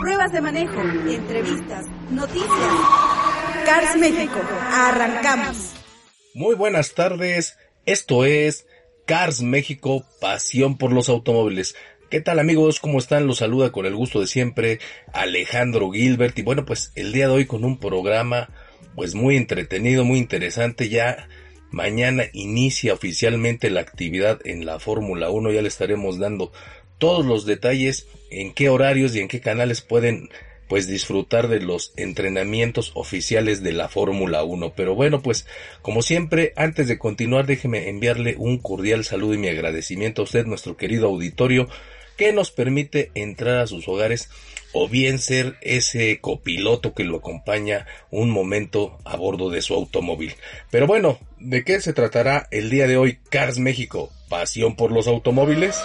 Pruebas de manejo, entrevistas, noticias. Cars México, arrancamos. Muy buenas tardes, esto es Cars México, pasión por los automóviles. ¿Qué tal amigos? ¿Cómo están? Los saluda con el gusto de siempre Alejandro Gilbert y bueno pues el día de hoy con un programa pues muy entretenido, muy interesante. Ya mañana inicia oficialmente la actividad en la Fórmula 1. Ya le estaremos dando todos los detalles en qué horarios y en qué canales pueden pues disfrutar de los entrenamientos oficiales de la Fórmula 1. Pero bueno, pues como siempre, antes de continuar, déjeme enviarle un cordial saludo y mi agradecimiento a usted, nuestro querido auditorio, que nos permite entrar a sus hogares o bien ser ese copiloto que lo acompaña un momento a bordo de su automóvil. Pero bueno, ¿de qué se tratará el día de hoy Cars México? ¿Pasión por los automóviles?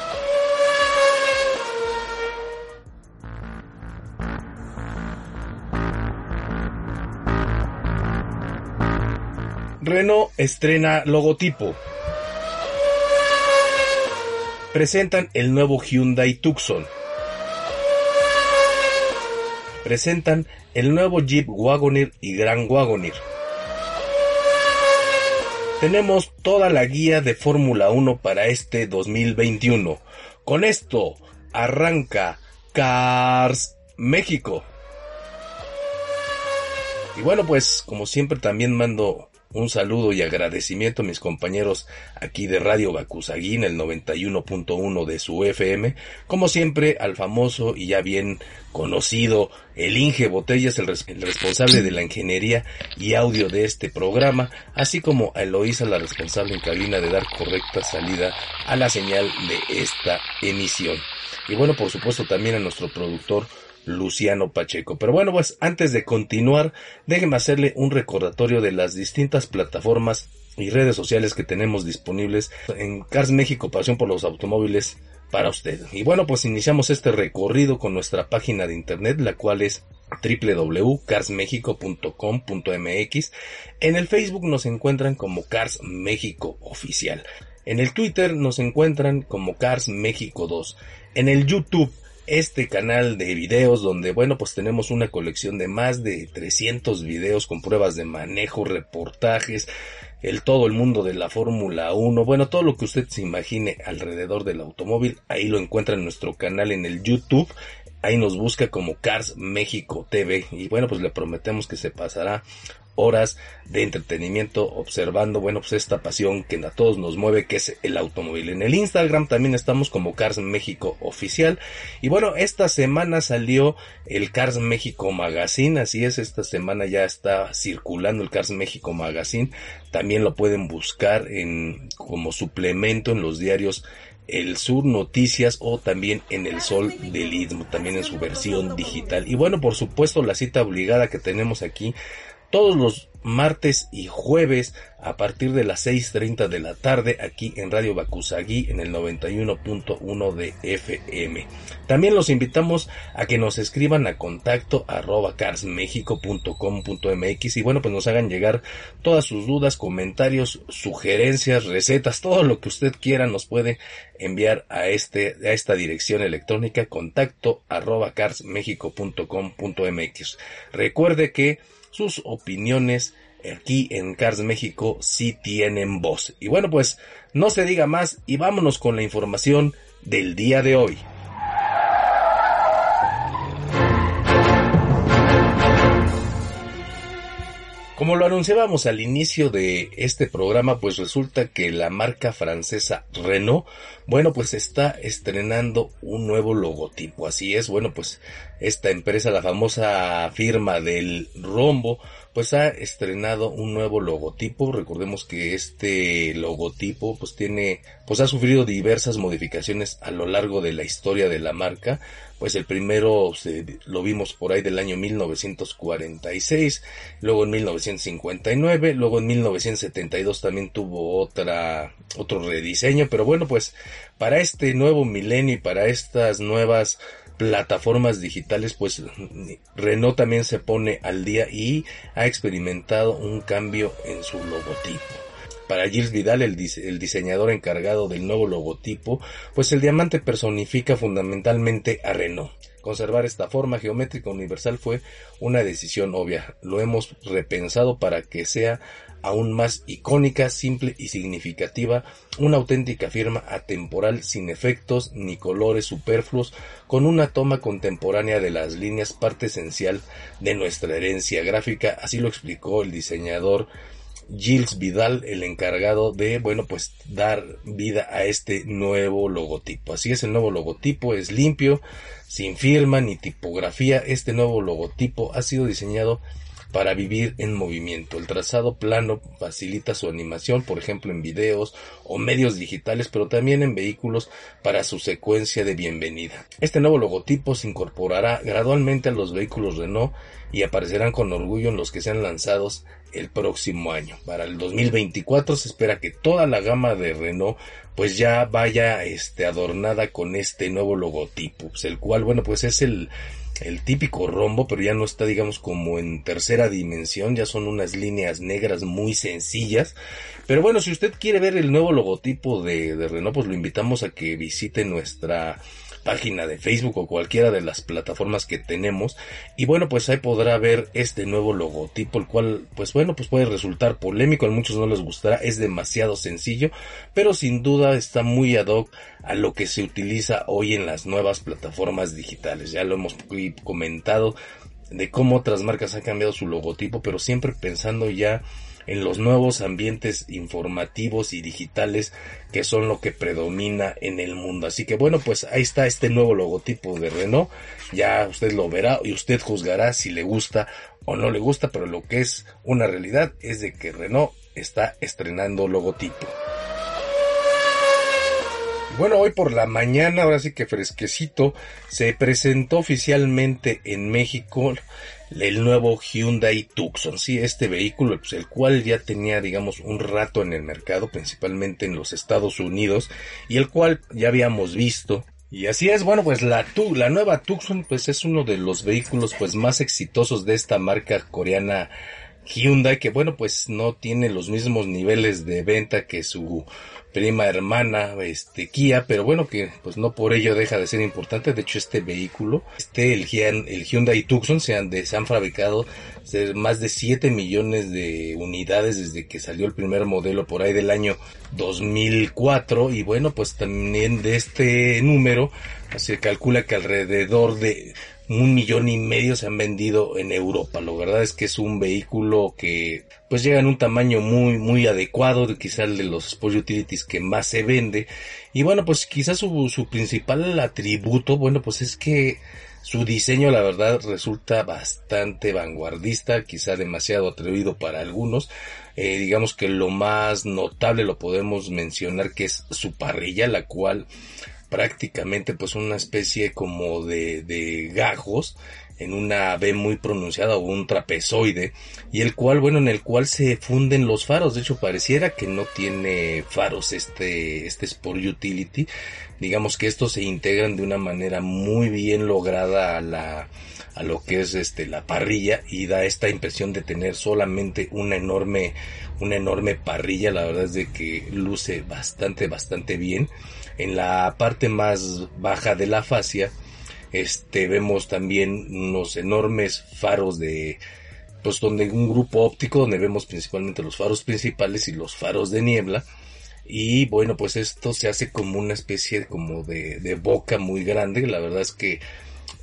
Renault estrena logotipo. Presentan el nuevo Hyundai Tucson presentan el nuevo Jeep Wagoneer y Grand Wagoneer. Tenemos toda la guía de Fórmula 1 para este 2021. Con esto arranca Cars México. Y bueno, pues como siempre también mando un saludo y agradecimiento a mis compañeros aquí de Radio Bacusaguín, el 91.1 de su FM. Como siempre, al famoso y ya bien conocido, el Inge Botellas, el, el, responsable de la ingeniería y audio de este programa, así como a Eloísa, la responsable en cabina de dar correcta salida a la señal de esta emisión. Y bueno, por supuesto también a nuestro productor Luciano Pacheco. Pero bueno, pues antes de continuar, déjenme hacerle un recordatorio de las distintas plataformas y redes sociales que tenemos disponibles en Cars México, Pasión por los Automóviles para usted. Y bueno, pues iniciamos este recorrido con nuestra página de internet, la cual es www.carsmexico.com.mx. En el Facebook nos encuentran como Cars México Oficial. En el Twitter nos encuentran como Cars México 2. En el YouTube este canal de videos donde, bueno, pues tenemos una colección de más de 300 videos con pruebas de manejo, reportajes, el todo el mundo de la Fórmula 1, bueno, todo lo que usted se imagine alrededor del automóvil, ahí lo encuentra en nuestro canal en el YouTube, ahí nos busca como Cars México TV y bueno, pues le prometemos que se pasará horas de entretenimiento observando, bueno, pues esta pasión que a todos nos mueve, que es el automóvil. En el Instagram también estamos como Cars México Oficial. Y bueno, esta semana salió el Cars México Magazine, así es, esta semana ya está circulando el Cars México Magazine. También lo pueden buscar en como suplemento en los diarios el Sur Noticias o también en el Sol del Istmo, también en su versión digital. Y bueno, por supuesto, la cita obligada que tenemos aquí todos los martes y jueves a partir de las 6.30 de la tarde aquí en Radio Bacusagui en el 91.1 de FM. También los invitamos a que nos escriban a contacto arroba carsmexico.com.mx y bueno pues nos hagan llegar todas sus dudas, comentarios, sugerencias, recetas, todo lo que usted quiera nos puede enviar a este a esta dirección electrónica contacto arroba carsmexico.com.mx. Recuerde que sus opiniones aquí en Cars México sí tienen voz. Y bueno, pues no se diga más y vámonos con la información del día de hoy. Como lo anunciábamos al inicio de este programa, pues resulta que la marca francesa Renault, bueno, pues está estrenando un nuevo logotipo. Así es, bueno, pues esta empresa, la famosa firma del rombo, pues ha estrenado un nuevo logotipo. Recordemos que este logotipo pues tiene, pues ha sufrido diversas modificaciones a lo largo de la historia de la marca. Pues el primero lo vimos por ahí del año 1946, luego en 1959, luego en 1972 también tuvo otra, otro rediseño, pero bueno, pues para este nuevo milenio y para estas nuevas plataformas digitales, pues Renault también se pone al día y ha experimentado un cambio en su logotipo. Para Gilles Vidal, el, el, diseñador encargado del nuevo logotipo, pues el diamante personifica fundamentalmente a Renault. Conservar esta forma geométrica universal fue una decisión obvia. Lo hemos repensado para que sea aún más icónica, simple y significativa, una auténtica firma atemporal sin efectos ni colores superfluos, con una toma contemporánea de las líneas parte esencial de nuestra herencia gráfica, así lo explicó el diseñador Gilles Vidal, el encargado de, bueno, pues dar vida a este nuevo logotipo. Así es, el nuevo logotipo es limpio, sin firma ni tipografía. Este nuevo logotipo ha sido diseñado para vivir en movimiento. El trazado plano facilita su animación, por ejemplo en videos o medios digitales, pero también en vehículos para su secuencia de bienvenida. Este nuevo logotipo se incorporará gradualmente a los vehículos Renault y aparecerán con orgullo en los que sean lanzados el próximo año. Para el 2024 se espera que toda la gama de Renault pues ya vaya este adornada con este nuevo logotipo, el cual bueno pues es el el típico rombo, pero ya no está, digamos, como en tercera dimensión, ya son unas líneas negras muy sencillas. Pero bueno, si usted quiere ver el nuevo logotipo de, de Renault, pues lo invitamos a que visite nuestra página de Facebook o cualquiera de las plataformas que tenemos. Y bueno pues ahí podrá ver este nuevo logotipo el cual pues bueno pues puede resultar polémico a muchos no les gustará es demasiado sencillo pero sin duda está muy ad hoc a lo que se utiliza hoy en las nuevas plataformas digitales. Ya lo hemos comentado de cómo otras marcas han cambiado su logotipo pero siempre pensando ya en los nuevos ambientes informativos y digitales que son lo que predomina en el mundo. Así que bueno, pues ahí está este nuevo logotipo de Renault. Ya usted lo verá y usted juzgará si le gusta o no le gusta, pero lo que es una realidad es de que Renault está estrenando logotipo. Bueno, hoy por la mañana, ahora sí que fresquecito, se presentó oficialmente en México el nuevo Hyundai Tucson, sí, este vehículo, pues, el cual ya tenía, digamos, un rato en el mercado, principalmente en los Estados Unidos, y el cual ya habíamos visto. Y así es, bueno, pues la, la nueva Tucson, pues es uno de los vehículos, pues más exitosos de esta marca coreana Hyundai, que bueno, pues no tiene los mismos niveles de venta que su prima hermana, este Kia, pero bueno que pues no por ello deja de ser importante. De hecho este vehículo, este el, el Hyundai Tucson se han, se han fabricado más de 7 millones de unidades desde que salió el primer modelo por ahí del año 2004 y bueno pues también de este número se calcula que alrededor de un millón y medio se han vendido en Europa. Lo verdad es que es un vehículo que pues llega en un tamaño muy muy adecuado, quizá el de los Sport Utilities que más se vende. Y bueno, pues quizás su, su principal atributo, bueno, pues es que su diseño la verdad resulta bastante vanguardista, quizá demasiado atrevido para algunos. Eh, digamos que lo más notable lo podemos mencionar que es su parrilla, la cual prácticamente pues una especie como de, de gajos en una B muy pronunciada o un trapezoide y el cual bueno en el cual se funden los faros. De hecho pareciera que no tiene faros este este Sport Utility. Digamos que estos se integran de una manera muy bien lograda a la a lo que es este la parrilla y da esta impresión de tener solamente una enorme una enorme parrilla. La verdad es de que luce bastante bastante bien en la parte más baja de la fascia, este, vemos también unos enormes faros de, pues donde un grupo óptico donde vemos principalmente los faros principales y los faros de niebla. Y bueno, pues esto se hace como una especie como de, de boca muy grande. La verdad es que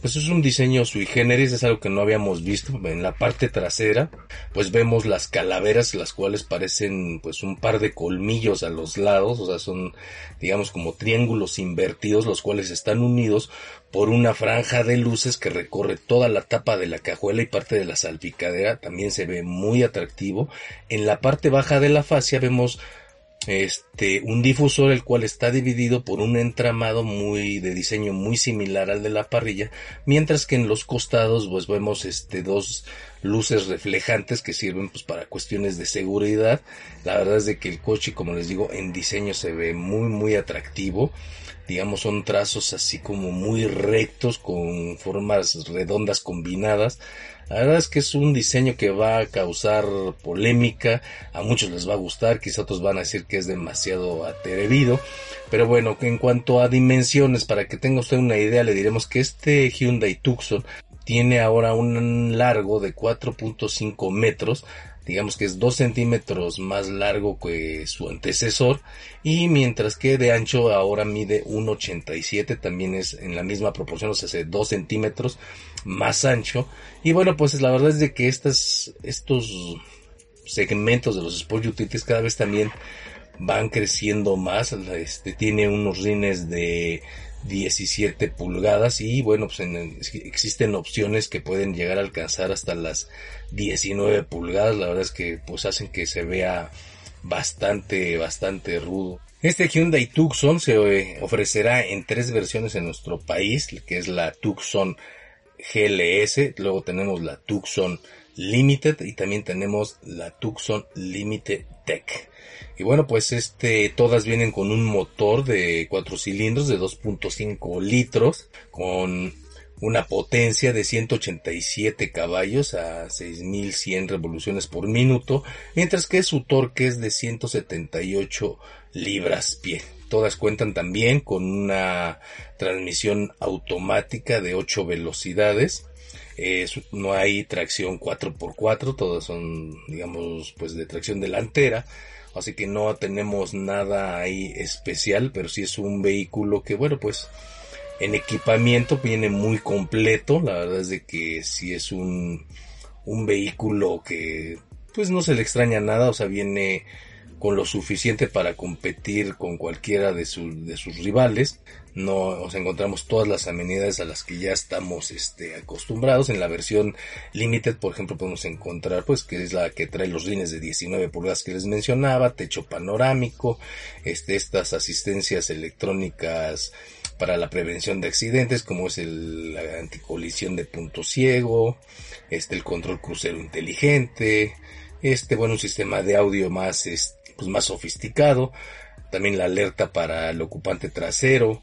pues es un diseño sui generis, es algo que no habíamos visto. En la parte trasera, pues vemos las calaveras, las cuales parecen pues un par de colmillos a los lados, o sea, son digamos como triángulos invertidos, los cuales están unidos por una franja de luces que recorre toda la tapa de la cajuela y parte de la salpicadera, también se ve muy atractivo. En la parte baja de la fascia vemos este un difusor el cual está dividido por un entramado muy de diseño muy similar al de la parrilla mientras que en los costados pues vemos este dos luces reflejantes que sirven pues para cuestiones de seguridad. La verdad es de que el coche como les digo en diseño se ve muy muy atractivo. Digamos son trazos así como muy rectos con formas redondas combinadas la verdad es que es un diseño que va a causar polémica, a muchos les va a gustar, quizá otros van a decir que es demasiado atrevido, pero bueno, en cuanto a dimensiones, para que tenga usted una idea, le diremos que este Hyundai Tucson tiene ahora un largo de 4.5 metros, digamos que es 2 centímetros más largo que su antecesor y mientras que de ancho ahora mide 1,87 también es en la misma proporción o sea 2 centímetros más ancho. Y bueno pues la verdad es de que estas estos segmentos de los Sport Utilities cada vez también van creciendo más. Este tiene unos rines de 17 pulgadas y bueno pues existen opciones que pueden llegar a alcanzar hasta las 19 pulgadas. La verdad es que pues hacen que se vea bastante bastante rudo. Este Hyundai Tucson se eh, ofrecerá en tres versiones en nuestro país que es la Tucson GLS luego tenemos la Tucson Limited y también tenemos la Tucson Limited Tech y bueno, pues este, todas vienen con un motor de 4 cilindros de 2.5 litros, con una potencia de 187 caballos a 6100 revoluciones por minuto, mientras que su torque es de 178 libras pie. Todas cuentan también con una transmisión automática de 8 velocidades. no hay tracción 4x4, todas son, digamos, pues de tracción delantera así que no tenemos nada ahí especial, pero sí es un vehículo que bueno pues en equipamiento viene muy completo, la verdad es de que sí es un, un vehículo que pues no se le extraña nada, o sea viene con lo suficiente para competir con cualquiera de, de sus rivales. No nos encontramos todas las amenidades a las que ya estamos este, acostumbrados. En la versión Limited, por ejemplo, podemos encontrar, pues, que es la que trae los rines de 19 pulgadas que les mencionaba, techo panorámico, este, estas asistencias electrónicas para la prevención de accidentes, como es el, la anticolisión de punto ciego, este, el control crucero inteligente, este, bueno, un sistema de audio más, este, pues más sofisticado. También la alerta para el ocupante trasero.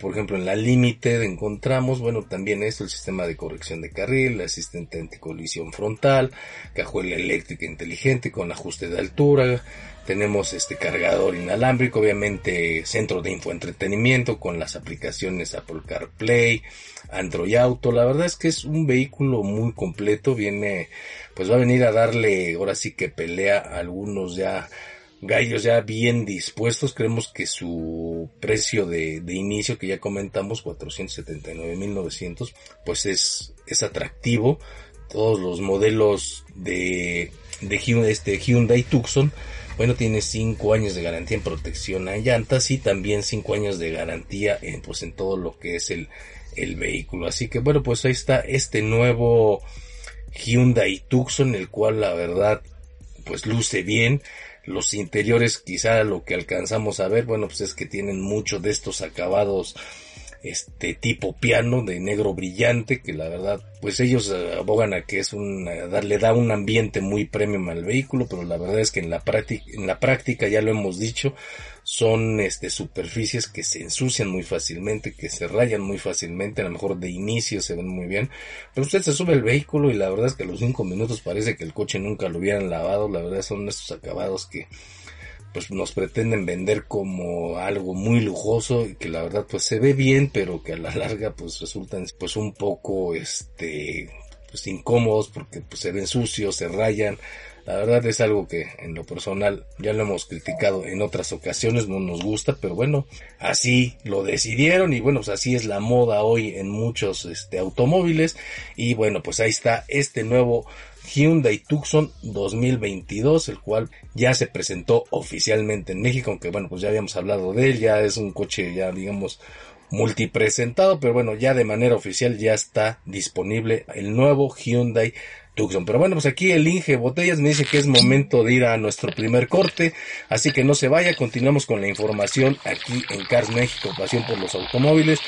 Por ejemplo en la límite encontramos, bueno, también esto, el sistema de corrección de carril, el asistente anticolisión frontal, cajuela eléctrica inteligente con ajuste de altura, tenemos este cargador inalámbrico, obviamente centro de infoentretenimiento con las aplicaciones Apple CarPlay, Android Auto. La verdad es que es un vehículo muy completo, viene, pues va a venir a darle, ahora sí que pelea a algunos ya gallos ya bien dispuestos. Creemos que su precio de, de inicio, que ya comentamos, 479.900, pues es, es atractivo. Todos los modelos de, de este Hyundai Tucson, bueno, tiene 5 años de garantía en protección a llantas y también 5 años de garantía en, pues, en todo lo que es el, el vehículo. Así que bueno, pues ahí está este nuevo Hyundai Tucson, el cual la verdad, pues luce bien los interiores quizá lo que alcanzamos a ver, bueno, pues es que tienen mucho de estos acabados este tipo piano de negro brillante que la verdad pues ellos eh, abogan a que es un le da un ambiente muy premium al vehículo pero la verdad es que en la práctica en la práctica ya lo hemos dicho son este superficies que se ensucian muy fácilmente, que se rayan muy fácilmente, a lo mejor de inicio se ven muy bien, pero usted se sube el vehículo y la verdad es que a los cinco minutos parece que el coche nunca lo hubieran lavado, la verdad son estos acabados que pues nos pretenden vender como algo muy lujoso y que la verdad pues se ve bien pero que a la larga pues resultan pues un poco este pues incómodos porque pues se ven sucios, se rayan, La verdad es algo que en lo personal ya lo hemos criticado en otras ocasiones, no nos gusta, pero bueno, así lo decidieron y bueno, pues así es la moda hoy en muchos este, automóviles. Y bueno, pues ahí está este nuevo Hyundai Tucson 2022, el cual ya se presentó oficialmente en México, aunque bueno, pues ya habíamos hablado de él, ya es un coche ya digamos multipresentado, pero bueno, ya de manera oficial ya está disponible el nuevo Hyundai Tucson. Pero bueno, pues aquí el Inge Botellas me dice que es momento de ir a nuestro primer corte, así que no se vaya, continuamos con la información aquí en Cars México, pasión por los automóviles.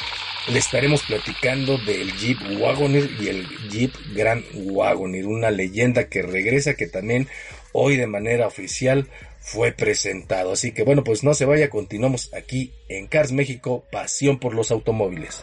Le estaremos platicando del Jeep Wagoneer y el Jeep Grand Wagoneer, una leyenda que regresa que también hoy de manera oficial fue presentado. Así que bueno, pues no se vaya, continuamos aquí en Cars México, pasión por los automóviles.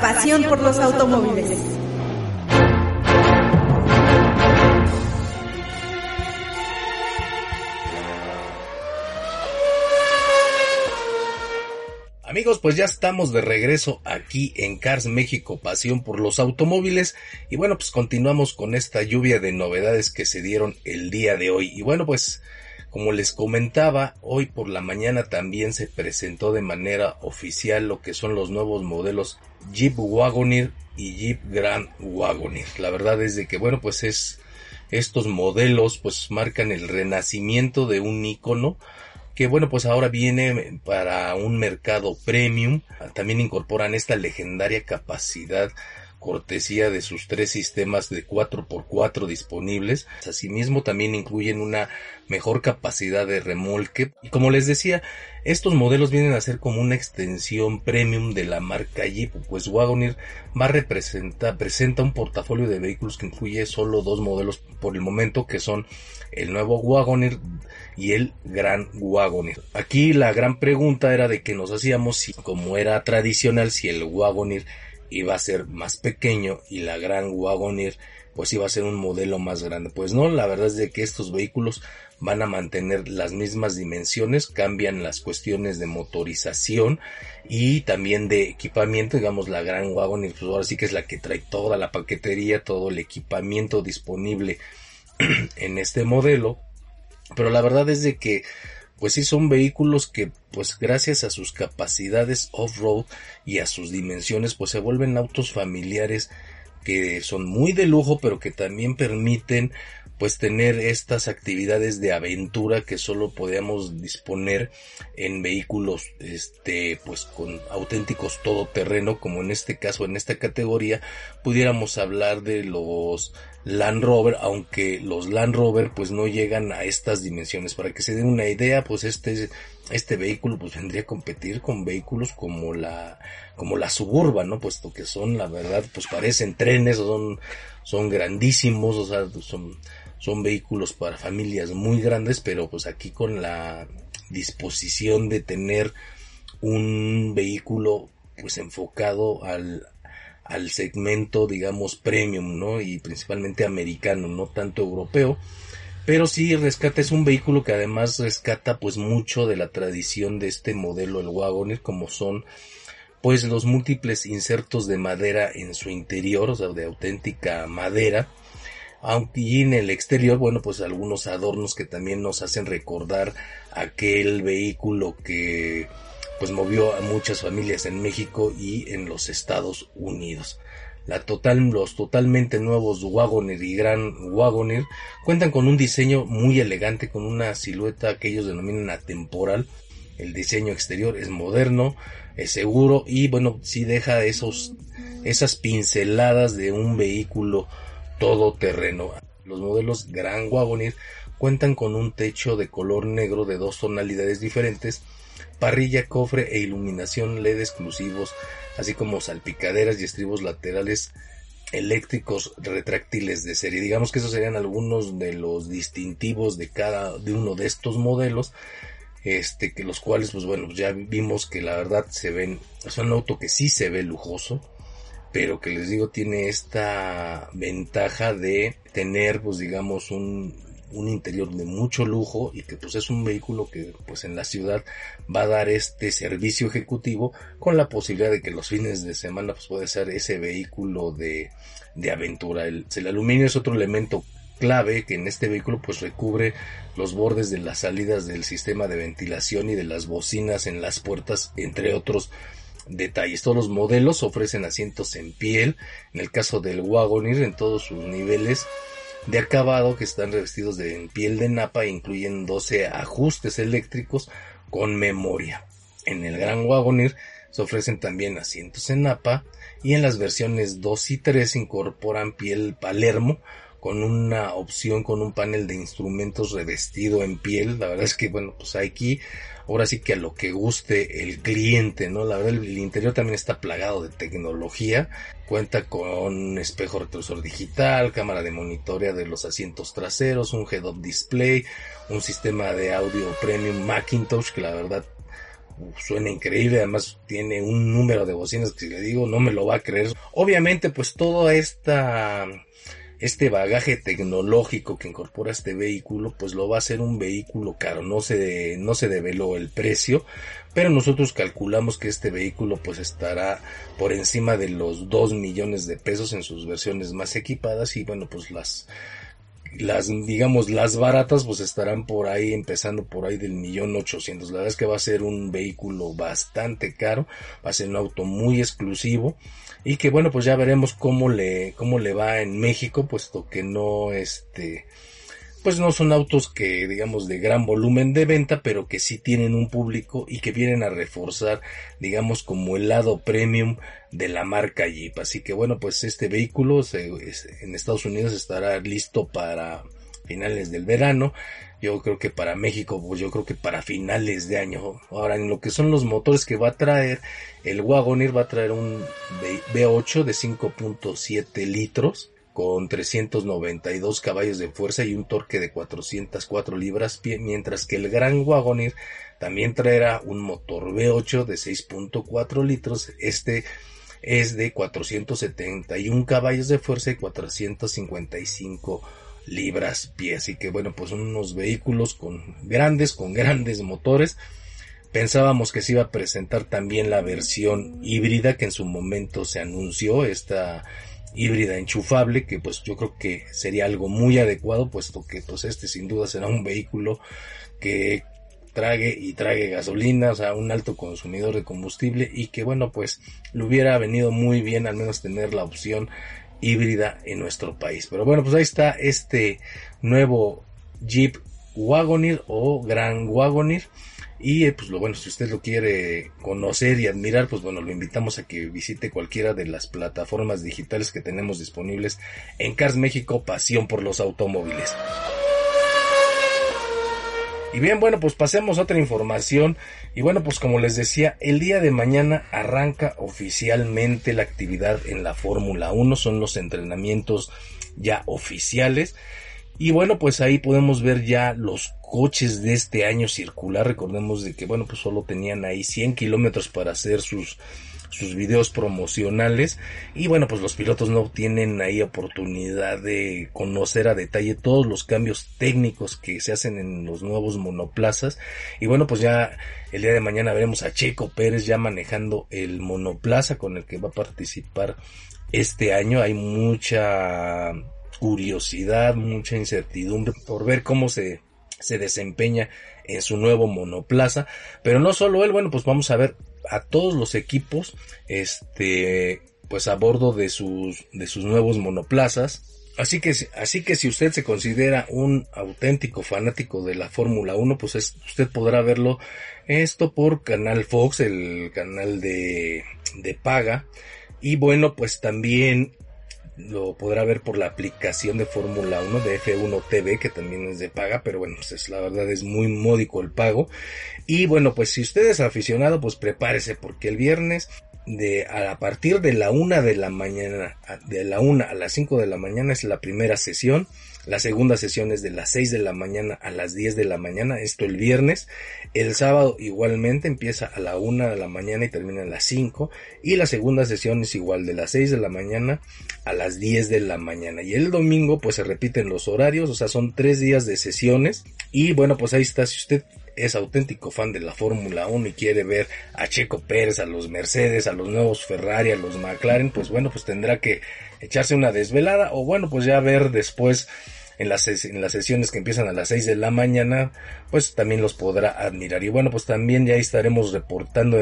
Pasión por los automóviles. Amigos, pues ya estamos de regreso aquí en Cars México, pasión por los automóviles. Y bueno, pues continuamos con esta lluvia de novedades que se dieron el día de hoy. Y bueno, pues como les comentaba, hoy por la mañana también se presentó de manera oficial lo que son los nuevos modelos Jeep Wagoneer y Jeep Grand Wagoneer. La verdad es de que, bueno, pues es, estos modelos pues marcan el renacimiento de un icono que bueno pues ahora viene para un mercado premium también incorporan esta legendaria capacidad cortesía de sus tres sistemas de 4x4 disponibles. Asimismo también incluyen una mejor capacidad de remolque. Y como les decía, estos modelos vienen a ser como una extensión premium de la marca Jeep, pues Wagoneer va a representar, presenta un portafolio de vehículos que incluye solo dos modelos por el momento, que son el nuevo Wagoneer y el Gran Wagoneer. Aquí la gran pregunta era de que nos hacíamos si como era tradicional, si el Wagoneer iba a ser más pequeño y la Gran Wagoneer pues iba a ser un modelo más grande. Pues no, la verdad es de que estos vehículos van a mantener las mismas dimensiones, cambian las cuestiones de motorización y también de equipamiento, digamos la Gran Wagoneer, pues ahora sí que es la que trae toda la paquetería, todo el equipamiento disponible en este modelo. Pero la verdad es de que pues sí son vehículos que pues gracias a sus capacidades off-road y a sus dimensiones pues se vuelven autos familiares que son muy de lujo pero que también permiten pues tener estas actividades de aventura que solo podíamos disponer en vehículos este pues con auténticos todoterreno como en este caso en esta categoría pudiéramos hablar de los Land Rover, aunque los Land Rover pues no llegan a estas dimensiones. Para que se den una idea, pues este, este vehículo pues vendría a competir con vehículos como la, como la Suburban, ¿no? Puesto que son, la verdad, pues parecen trenes, son, son grandísimos, o sea, son, son vehículos para familias muy grandes, pero pues aquí con la disposición de tener un vehículo pues enfocado al, al segmento, digamos, premium, ¿no? Y principalmente americano, no tanto europeo. Pero sí rescata, es un vehículo que además rescata pues mucho de la tradición de este modelo, el Wagoner, como son pues los múltiples insertos de madera en su interior, o sea, de auténtica madera. Aunque en el exterior, bueno, pues algunos adornos que también nos hacen recordar aquel vehículo que pues movió a muchas familias en México y en los Estados Unidos. La total, los totalmente nuevos Wagoner y Gran Wagoner cuentan con un diseño muy elegante, con una silueta que ellos denominan atemporal. El diseño exterior es moderno, es seguro y bueno, sí deja esos, esas pinceladas de un vehículo todoterreno. Los modelos Gran Wagoner cuentan con un techo de color negro de dos tonalidades diferentes parrilla, cofre e iluminación LED exclusivos, así como salpicaderas y estribos laterales eléctricos retráctiles de serie. Digamos que esos serían algunos de los distintivos de cada de uno de estos modelos. Este, que los cuales, pues bueno, ya vimos que la verdad se ven, es un auto que sí se ve lujoso, pero que les digo tiene esta ventaja de tener, pues digamos, un, un interior de mucho lujo y que pues es un vehículo que pues en la ciudad va a dar este servicio ejecutivo con la posibilidad de que los fines de semana pues puede ser ese vehículo de, de aventura. El, el aluminio es otro elemento clave que en este vehículo pues recubre los bordes de las salidas del sistema de ventilación y de las bocinas en las puertas entre otros detalles. Todos los modelos ofrecen asientos en piel, en el caso del Wagoneer en todos sus niveles de acabado que están revestidos de piel de napa e incluyen 12 ajustes eléctricos con memoria. En el Gran Wagoneer se ofrecen también asientos en napa y en las versiones 2 y 3 incorporan piel Palermo con una opción con un panel de instrumentos revestido en piel. La verdad es que bueno, pues aquí ahora sí que a lo que guste el cliente, ¿no? La verdad el interior también está plagado de tecnología, cuenta con espejo retrovisor digital, cámara de monitorea de los asientos traseros, un head-up display, un sistema de audio premium Macintosh que la verdad suena increíble, además tiene un número de bocinas que si le digo no me lo va a creer. Obviamente pues toda esta este bagaje tecnológico que incorpora este vehículo, pues lo va a hacer un vehículo caro. No se, no se develó el precio, pero nosotros calculamos que este vehículo pues estará por encima de los 2 millones de pesos en sus versiones más equipadas y bueno, pues las, las, digamos, las baratas pues estarán por ahí, empezando por ahí del millón ochocientos. La verdad es que va a ser un vehículo bastante caro, va a ser un auto muy exclusivo y que bueno pues ya veremos cómo le cómo le va en México puesto que no este pues no son autos que digamos de gran volumen de venta pero que sí tienen un público y que vienen a reforzar digamos como el lado premium de la marca Jeep. Así que bueno pues este vehículo en Estados Unidos estará listo para finales del verano yo creo que para México, pues yo creo que para finales de año. Ahora, en lo que son los motores que va a traer, el Wagoneer va a traer un V8 de 5.7 litros con 392 caballos de fuerza y un torque de 404 libras pie, mientras que el Gran Wagoneer también traerá un motor V8 de 6.4 litros. Este es de 471 caballos de fuerza y 455 libras pie. Así que bueno, pues unos vehículos con grandes, con grandes motores. Pensábamos que se iba a presentar también la versión híbrida que en su momento se anunció, esta híbrida enchufable, que pues yo creo que sería algo muy adecuado, puesto que pues este sin duda será un vehículo que trague y trague gasolina, o sea, un alto consumidor de combustible y que bueno, pues le hubiera venido muy bien al menos tener la opción híbrida en nuestro país. Pero bueno, pues ahí está este nuevo Jeep Wagoneer o Gran Wagoneer. Y eh, pues lo bueno, si usted lo quiere conocer y admirar, pues bueno, lo invitamos a que visite cualquiera de las plataformas digitales que tenemos disponibles en Cars México, pasión por los automóviles. Y bien, bueno, pues pasemos a otra información. Y bueno, pues como les decía, el día de mañana arranca oficialmente la actividad en la Fórmula 1. Son los entrenamientos ya oficiales. Y bueno, pues ahí podemos ver ya los coches de este año circular. Recordemos de que, bueno, pues solo tenían ahí 100 kilómetros para hacer sus sus videos promocionales. Y bueno pues los pilotos no tienen ahí oportunidad de conocer a detalle todos los cambios técnicos que se hacen en los nuevos monoplazas. Y bueno pues ya el día de mañana veremos a Checo Pérez ya manejando el monoplaza con el que va a participar este año. Hay mucha curiosidad mucha incertidumbre por ver cómo se se desempeña en su nuevo monoplaza. Pero no solo él bueno pues vamos a ver a todos los equipos, este, pues a bordo de sus, de sus nuevos monoplazas. Así que, así que si usted se considera un auténtico fanático de la Fórmula 1, pues usted podrá verlo esto por Canal Fox, el canal de, de paga. Y bueno, pues también lo podrá ver por la aplicación de Fórmula 1 de F1 TV, que también es de paga, pero bueno, pues es, la verdad es muy módico el pago. Y bueno, pues si usted es aficionado, pues prepárese, porque el viernes de a partir de la una de la mañana, de la una a las 5 de la mañana es la primera sesión. La segunda sesión es de las 6 de la mañana a las 10 de la mañana, esto el viernes. El sábado igualmente empieza a la 1 de la mañana y termina a las 5. Y la segunda sesión es igual de las 6 de la mañana a las 10 de la mañana. Y el domingo pues se repiten los horarios, o sea son tres días de sesiones. Y bueno pues ahí está, si usted es auténtico fan de la Fórmula 1 y quiere ver a Checo Pérez, a los Mercedes, a los nuevos Ferrari, a los McLaren, pues bueno, pues tendrá que echarse una desvelada o bueno, pues ya ver después en las, en las sesiones que empiezan a las 6 de la mañana, pues también los podrá admirar. Y bueno, pues también ya estaremos reportando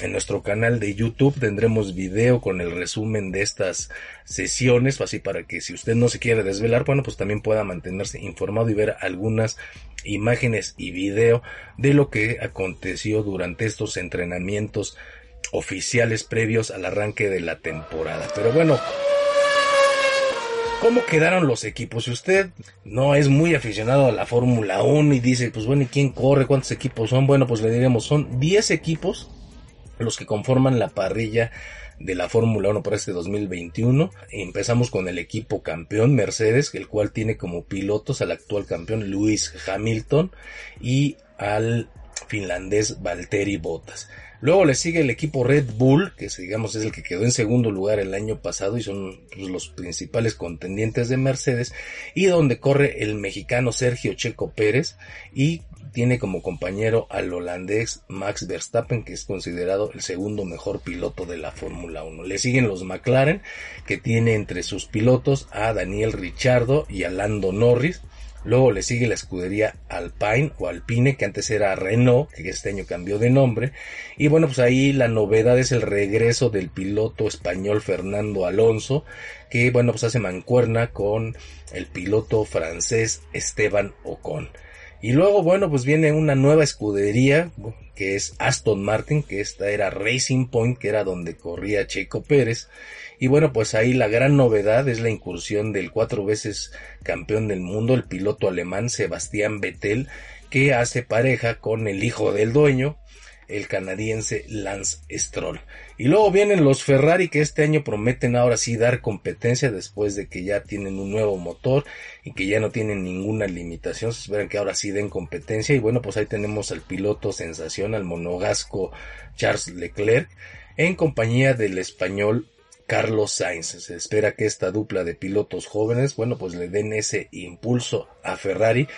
en nuestro canal de YouTube, tendremos video con el resumen de estas sesiones, así para que si usted no se quiere desvelar, bueno, pues también pueda mantenerse informado y ver algunas imágenes y video de lo que aconteció durante estos entrenamientos oficiales previos al arranque de la temporada. Pero bueno, ¿Cómo quedaron los equipos? Si usted no es muy aficionado a la Fórmula 1 y dice, pues bueno, ¿y quién corre? ¿Cuántos equipos son? Bueno, pues le diremos, son 10 equipos los que conforman la parrilla de la Fórmula 1 para este 2021. Empezamos con el equipo campeón Mercedes, el cual tiene como pilotos al actual campeón Lewis Hamilton y al finlandés Valtteri Bottas. Luego le sigue el equipo Red Bull, que digamos es el que quedó en segundo lugar el año pasado y son pues, los principales contendientes de Mercedes, y donde corre el mexicano Sergio Checo Pérez y tiene como compañero al holandés Max Verstappen, que es considerado el segundo mejor piloto de la Fórmula 1. Le siguen los McLaren, que tiene entre sus pilotos a Daniel Richardo y a Lando Norris. Luego le sigue la escudería Alpine o Alpine, que antes era Renault, que este año cambió de nombre. Y bueno, pues ahí la novedad es el regreso del piloto español Fernando Alonso, que bueno, pues hace mancuerna con el piloto francés Esteban Ocon. Y luego, bueno, pues viene una nueva escudería que es Aston Martin, que esta era Racing Point, que era donde corría Checo Pérez. Y bueno, pues ahí la gran novedad es la incursión del cuatro veces campeón del mundo, el piloto alemán Sebastián Vettel, que hace pareja con el hijo del dueño, el canadiense Lance Stroll. Y luego vienen los Ferrari que este año prometen ahora sí dar competencia después de que ya tienen un nuevo motor y que ya no tienen ninguna limitación. Se esperan que ahora sí den competencia. Y bueno, pues ahí tenemos al piloto sensación, al monogasco Charles Leclerc, en compañía del español Carlos Sainz. Se espera que esta dupla de pilotos jóvenes, bueno, pues le den ese impulso a Ferrari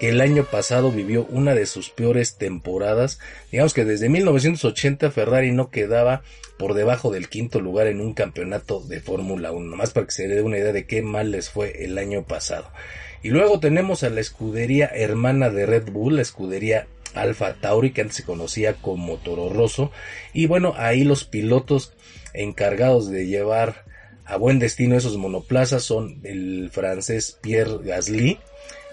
el año pasado vivió una de sus peores temporadas. Digamos que desde 1980 Ferrari no quedaba por debajo del quinto lugar en un campeonato de Fórmula 1. Nomás para que se dé una idea de qué mal les fue el año pasado. Y luego tenemos a la escudería hermana de Red Bull, la escudería Alfa Tauri, que antes se conocía como Toro Rosso. Y bueno, ahí los pilotos encargados de llevar a buen destino esos monoplazas son el francés Pierre Gasly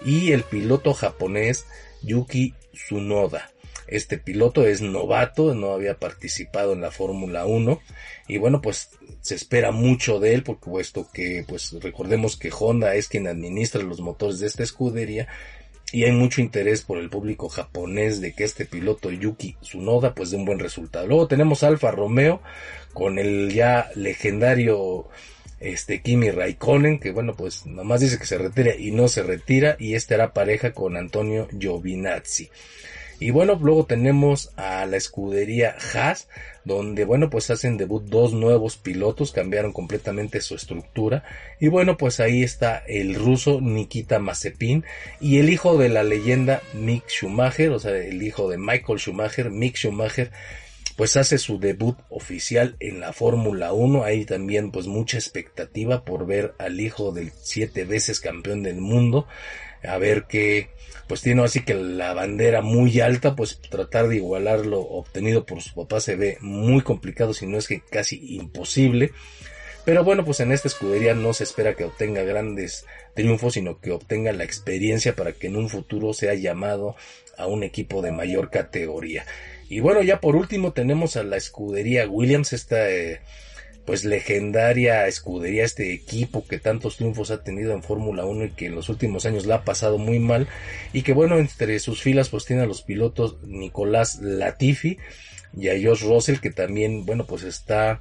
y el piloto japonés Yuki Tsunoda. Este piloto es novato, no había participado en la Fórmula 1 y bueno, pues se espera mucho de él porque puesto que pues recordemos que Honda es quien administra los motores de esta escudería y hay mucho interés por el público japonés de que este piloto Yuki Tsunoda pues dé un buen resultado. Luego tenemos Alfa Romeo con el ya legendario este Kimi Raikkonen, que bueno, pues nomás dice que se retira y no se retira, y este hará pareja con Antonio Giovinazzi. Y bueno, luego tenemos a la escudería Haas, donde bueno, pues hacen debut dos nuevos pilotos, cambiaron completamente su estructura. Y bueno, pues ahí está el ruso Nikita Mazepin y el hijo de la leyenda Mick Schumacher, o sea, el hijo de Michael Schumacher, Mick Schumacher, pues hace su debut oficial en la Fórmula 1. Hay también pues mucha expectativa por ver al hijo del siete veces campeón del mundo. A ver qué, pues tiene así que la bandera muy alta, pues tratar de igualar lo obtenido por su papá se ve muy complicado, si no es que casi imposible. Pero bueno, pues en esta escudería no se espera que obtenga grandes triunfos, sino que obtenga la experiencia para que en un futuro sea llamado a un equipo de mayor categoría. Y bueno, ya por último tenemos a la escudería Williams, esta eh, pues legendaria escudería, este equipo que tantos triunfos ha tenido en Fórmula 1 y que en los últimos años la ha pasado muy mal y que bueno, entre sus filas pues tiene a los pilotos Nicolás Latifi y a Josh Russell que también bueno pues está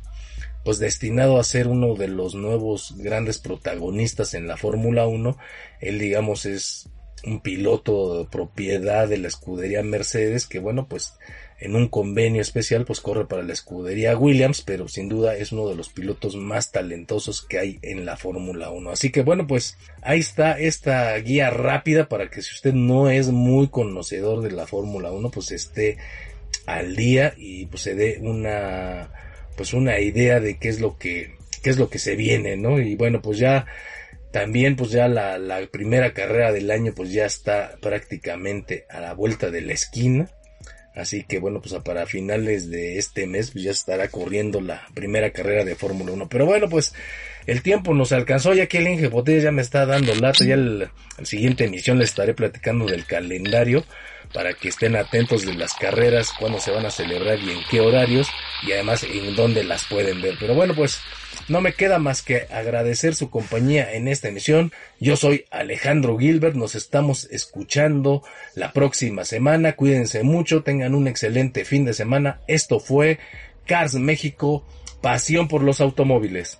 pues destinado a ser uno de los nuevos grandes protagonistas en la Fórmula 1. Él digamos es un piloto de propiedad de la escudería Mercedes que bueno pues en un convenio especial, pues corre para la escudería Williams, pero sin duda es uno de los pilotos más talentosos que hay en la Fórmula 1. Así que bueno, pues ahí está esta guía rápida para que si usted no es muy conocedor de la Fórmula 1, pues esté al día y pues se dé una pues una idea de qué es lo que qué es lo que se viene, ¿no? Y bueno, pues ya también pues ya la, la primera carrera del año pues ya está prácticamente a la vuelta de la esquina. Así que bueno, pues para finales de este mes pues ya estará corriendo la primera carrera de Fórmula 1. Pero bueno, pues el tiempo nos alcanzó, ya que el Inge Botella ya me está dando lata, ya en la siguiente emisión les estaré platicando del calendario para que estén atentos de las carreras, cuándo se van a celebrar y en qué horarios y además en dónde las pueden ver. Pero bueno, pues no me queda más que agradecer su compañía en esta emisión. Yo soy Alejandro Gilbert, nos estamos escuchando la próxima semana. Cuídense mucho, tengan un excelente fin de semana. Esto fue Cars México, pasión por los automóviles.